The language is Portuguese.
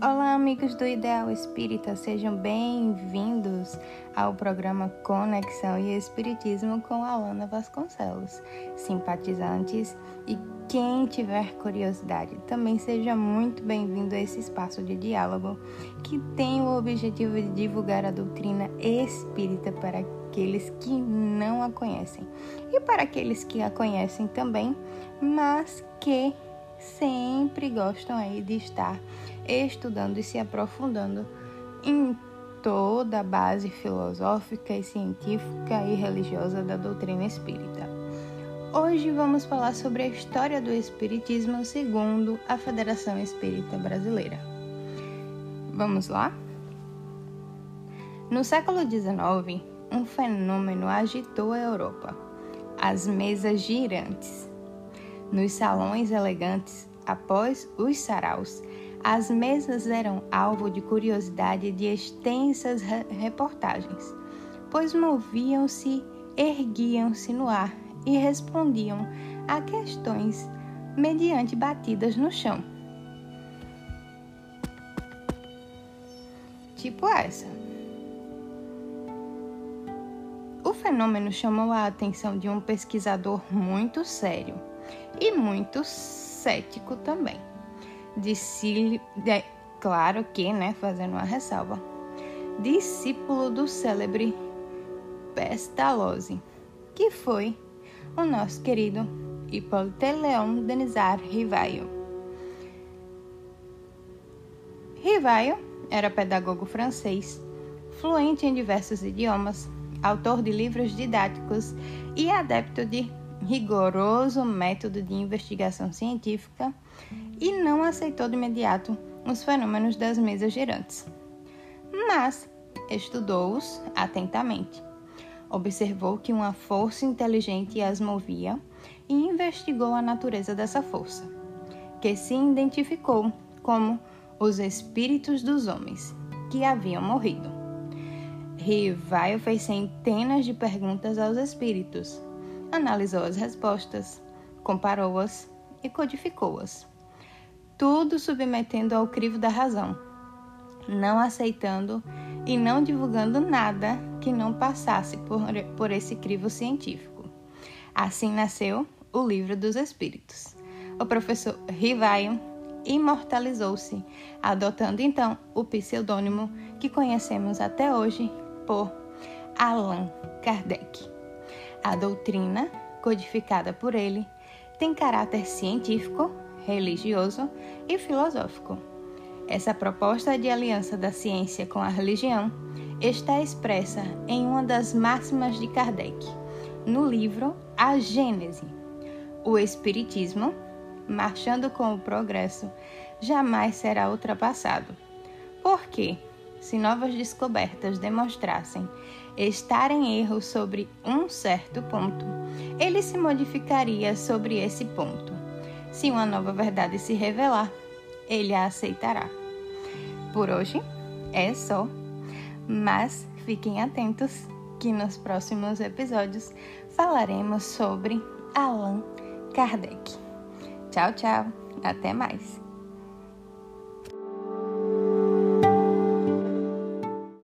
Olá, amigos do Ideal Espírita, sejam bem-vindos ao programa Conexão e Espiritismo com Alana Vasconcelos. Simpatizantes e quem tiver curiosidade, também seja muito bem-vindo a esse espaço de diálogo que tem o objetivo de divulgar a doutrina espírita para aqueles que não a conhecem e para aqueles que a conhecem também, mas que sempre gostam aí de estar estudando e se aprofundando em toda a base filosófica e científica e religiosa da doutrina espírita. Hoje vamos falar sobre a história do espiritismo segundo a Federação Espírita Brasileira. Vamos lá? No século XIX, um fenômeno agitou a Europa: as mesas girantes. Nos salões elegantes, após os saraus, as mesas eram alvo de curiosidade de extensas re reportagens, pois moviam-se, erguiam-se no ar e respondiam a questões mediante batidas no chão. Tipo essa. O fenômeno chamou a atenção de um pesquisador muito sério e muito cético também. Discípulo, claro que, né, fazendo uma ressalva, discípulo do célebre Pestalozzi, que foi o nosso querido Hippolyte Leon Denisard Rivaio. Rivaio era pedagogo francês, fluente em diversos idiomas, autor de livros didáticos e adepto de rigoroso método de investigação científica e não aceitou de imediato os fenômenos das mesas girantes, mas estudou-os atentamente. Observou que uma força inteligente as movia e investigou a natureza dessa força, que se identificou como os espíritos dos homens que haviam morrido. Rivaio fez centenas de perguntas aos espíritos, analisou as respostas, comparou-as e codificou-as. Tudo submetendo ao crivo da razão, não aceitando e não divulgando nada que não passasse por, por esse crivo científico. Assim nasceu o Livro dos Espíritos. O professor Rivaio imortalizou-se, adotando então o pseudônimo que conhecemos até hoje por Allan Kardec. A doutrina, codificada por ele, tem caráter científico, religioso e filosófico. Essa proposta de aliança da ciência com a religião está expressa em uma das máximas de Kardec, no livro A Gênese. O Espiritismo, marchando com o progresso, jamais será ultrapassado. Por quê? se novas descobertas demonstrassem estar em erro sobre um certo ponto, ele se modificaria sobre esse ponto. Se uma nova verdade se revelar, ele a aceitará. Por hoje é só, mas fiquem atentos que nos próximos episódios falaremos sobre Allan Kardec. Tchau, tchau, até mais!